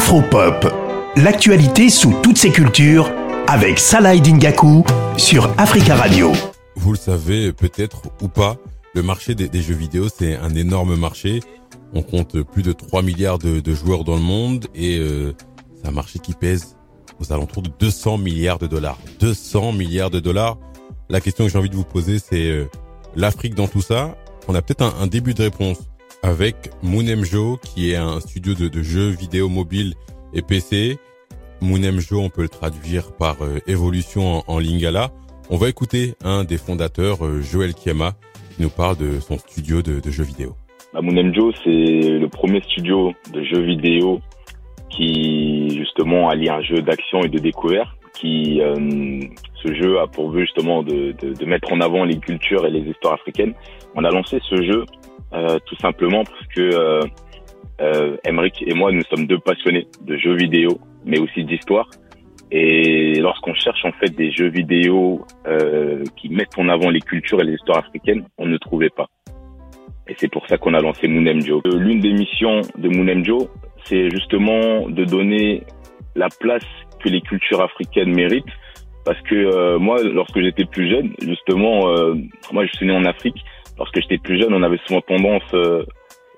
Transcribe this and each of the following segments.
Afropop, l'actualité sous toutes ses cultures avec Salah Dingaku sur Africa Radio. Vous le savez peut-être ou pas, le marché des, jeux vidéo c'est un énorme marché. On compte plus de 3 milliards de, joueurs dans le monde et euh, c'est un marché qui pèse aux alentours de 200 milliards de dollars. 200 milliards de dollars. La question que j'ai envie de vous poser c'est euh, l'Afrique dans tout ça. On a peut-être un début de réponse avec Moonemjo, qui est un studio de, jeux vidéo mobile et PC. Moonemjo, on peut le traduire par euh, évolution en, lingala. On va écouter un des fondateurs, euh, Joël Kiama, qui nous parle de son studio de, jeux vidéo. Bah, Moonemjo, c'est le premier studio de jeux vidéo qui justement allie un jeu d'action et de découverte. Qui euh, ce jeu a pour but justement de, mettre en avant les cultures et les histoires africaines. On a lancé ce jeu tout simplement parce que euh, euh, et moi, nous sommes deux passionnés de jeux vidéo, mais aussi d'histoire. Et lorsqu'on cherche en fait des jeux vidéo euh, qui mettent en avant les cultures et les histoires africaines, on ne trouvait pas. Et c'est pour ça qu'on a lancé Moonemjo. Euh, l'une des missions de Moonemjo, c'est justement de donner la place que les cultures africaines méritent. Parce que moi, lorsque j'étais plus jeune, justement, moi je suis né en Afrique, lorsque j'étais plus jeune, on avait souvent tendance, euh,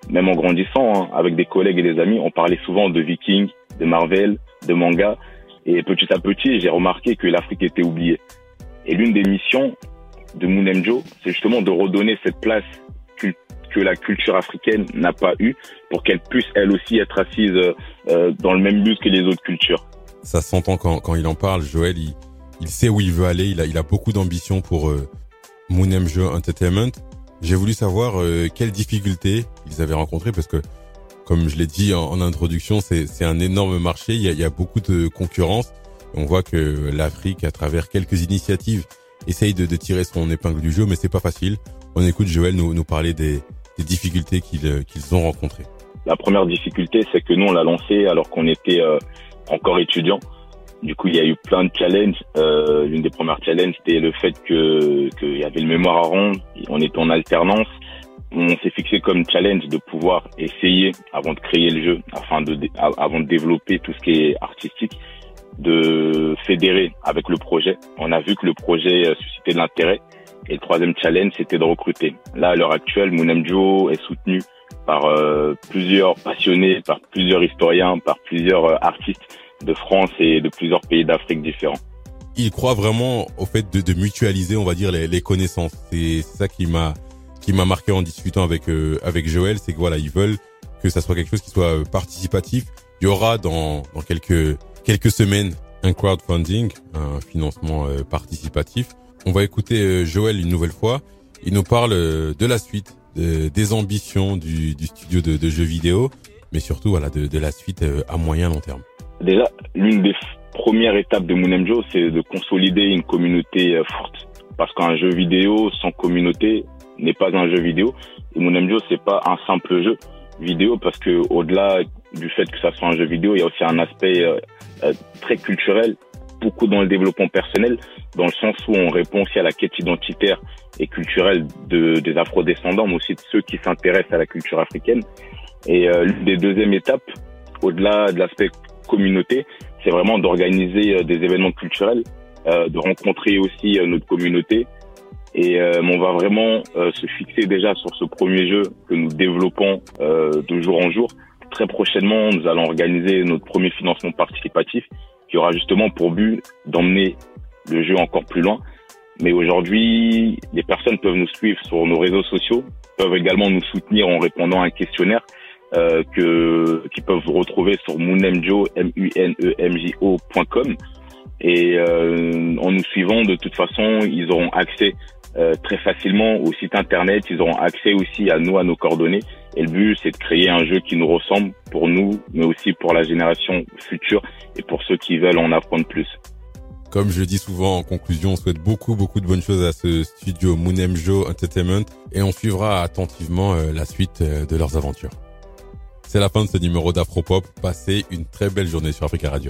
même en grandissant, hein, avec des collègues et des amis, on parlait souvent de Vikings, de Marvel, de manga. Et petit à petit, j'ai remarqué que l'Afrique était oubliée. Et l'une des missions de Moonemjo, c'est justement de redonner cette place que la culture africaine n'a pas eue pour qu'elle puisse elle aussi être assise euh, dans le même bus que les autres cultures. Ça s'entend quand, quand il en parle, Joël, il, il sait où il veut aller, il a, il a beaucoup d'ambition pour euh, Entertainment. J'ai voulu savoir euh, quelles difficultés ils avaient rencontrées parce que, comme je l'ai dit en, introduction, c'est un énorme marché. Il y, a, il y a, beaucoup de concurrence. On voit que l'Afrique, à travers quelques initiatives, essaye de, de, tirer son épingle du jeu, mais c'est pas facile. On écoute Joël nous, nous parler des, des difficultés qu'ils qu'ils ont rencontrées. La première difficulté, c'est que nous, on l'a lancé alors qu'on était euh, encore étudiant. Du coup, il y a eu plein de challenges. Euh, L'une des premières challenges, c'était le fait que qu'il y avait le mémoire à rendre. On était en alternance. On s'est fixé comme challenge de pouvoir essayer, avant de créer le jeu, afin de avant de développer tout ce qui est artistique, de fédérer avec le projet. On a vu que le projet euh, suscitait de l'intérêt. Et le troisième challenge, c'était de recruter. Là, à l'heure actuelle, Moonemjo est soutenu par euh, plusieurs passionnés, par plusieurs historiens, par plusieurs euh, artistes de France et de plusieurs pays d'Afrique différents. Il croit vraiment au fait de, de mutualiser, on va dire, les, les connaissances. C'est ça qui m'a qui m'a marqué en discutant avec euh, avec Joël, c'est que voilà, ils veulent que ça soit quelque chose qui soit euh, participatif. Il y aura dans dans quelques quelques semaines un crowdfunding, un financement euh, participatif. On va écouter Joël une nouvelle fois. Il nous parle de la suite, des ambitions du, du studio de, de, jeux vidéo, mais surtout voilà de, de la suite à moyen long terme. Déjà, l'une des premières étapes de Moonemjo, c'est de consolider une communauté euh, forte. Parce qu'un jeu vidéo sans communauté n'est pas un jeu vidéo. Et Moonemjo, c'est pas un simple jeu vidéo parce que au-delà du fait que ça soit un jeu vidéo, il y a aussi un aspect euh, euh, très culturel, beaucoup dans le développement personnel, dans le sens où on répond aussi à la quête identitaire et culturelle de, des afro-descendants, mais aussi de ceux qui s'intéressent à la culture africaine. Et l'une des deuxièmes étapes, au-delà de l'aspect c'est vraiment d'organiser euh, des événements culturels, euh, de rencontrer aussi euh, notre communauté. Et on va vraiment se fixer déjà sur ce premier jeu que nous développons de jour en jour. Très prochainement, nous allons organiser notre premier financement participatif qui aura justement pour but d'emmener le jeu encore plus loin. Mais aujourd'hui, les personnes peuvent nous suivre sur nos réseaux sociaux, peuvent également nous soutenir en répondant à un questionnaire euh, que qui peuvent vous retrouver sur moonemjo m u n e et euh, en nous suivant de toute façon ils auront accès euh, très facilement au site internet. Ils auront accès aussi à nous à nos coordonnées. Et le but c'est de créer un jeu qui nous ressemble pour nous mais aussi pour la génération future et pour ceux qui veulent en apprendre plus. Comme je dis souvent en conclusion, on souhaite beaucoup beaucoup de bonnes choses à ce studio Moonemjo Entertainment. Et on suivra attentivement la suite de leurs aventures. C'est la fin de ce numéro d'Afropop. Passez une très belle journée sur Africa Radio.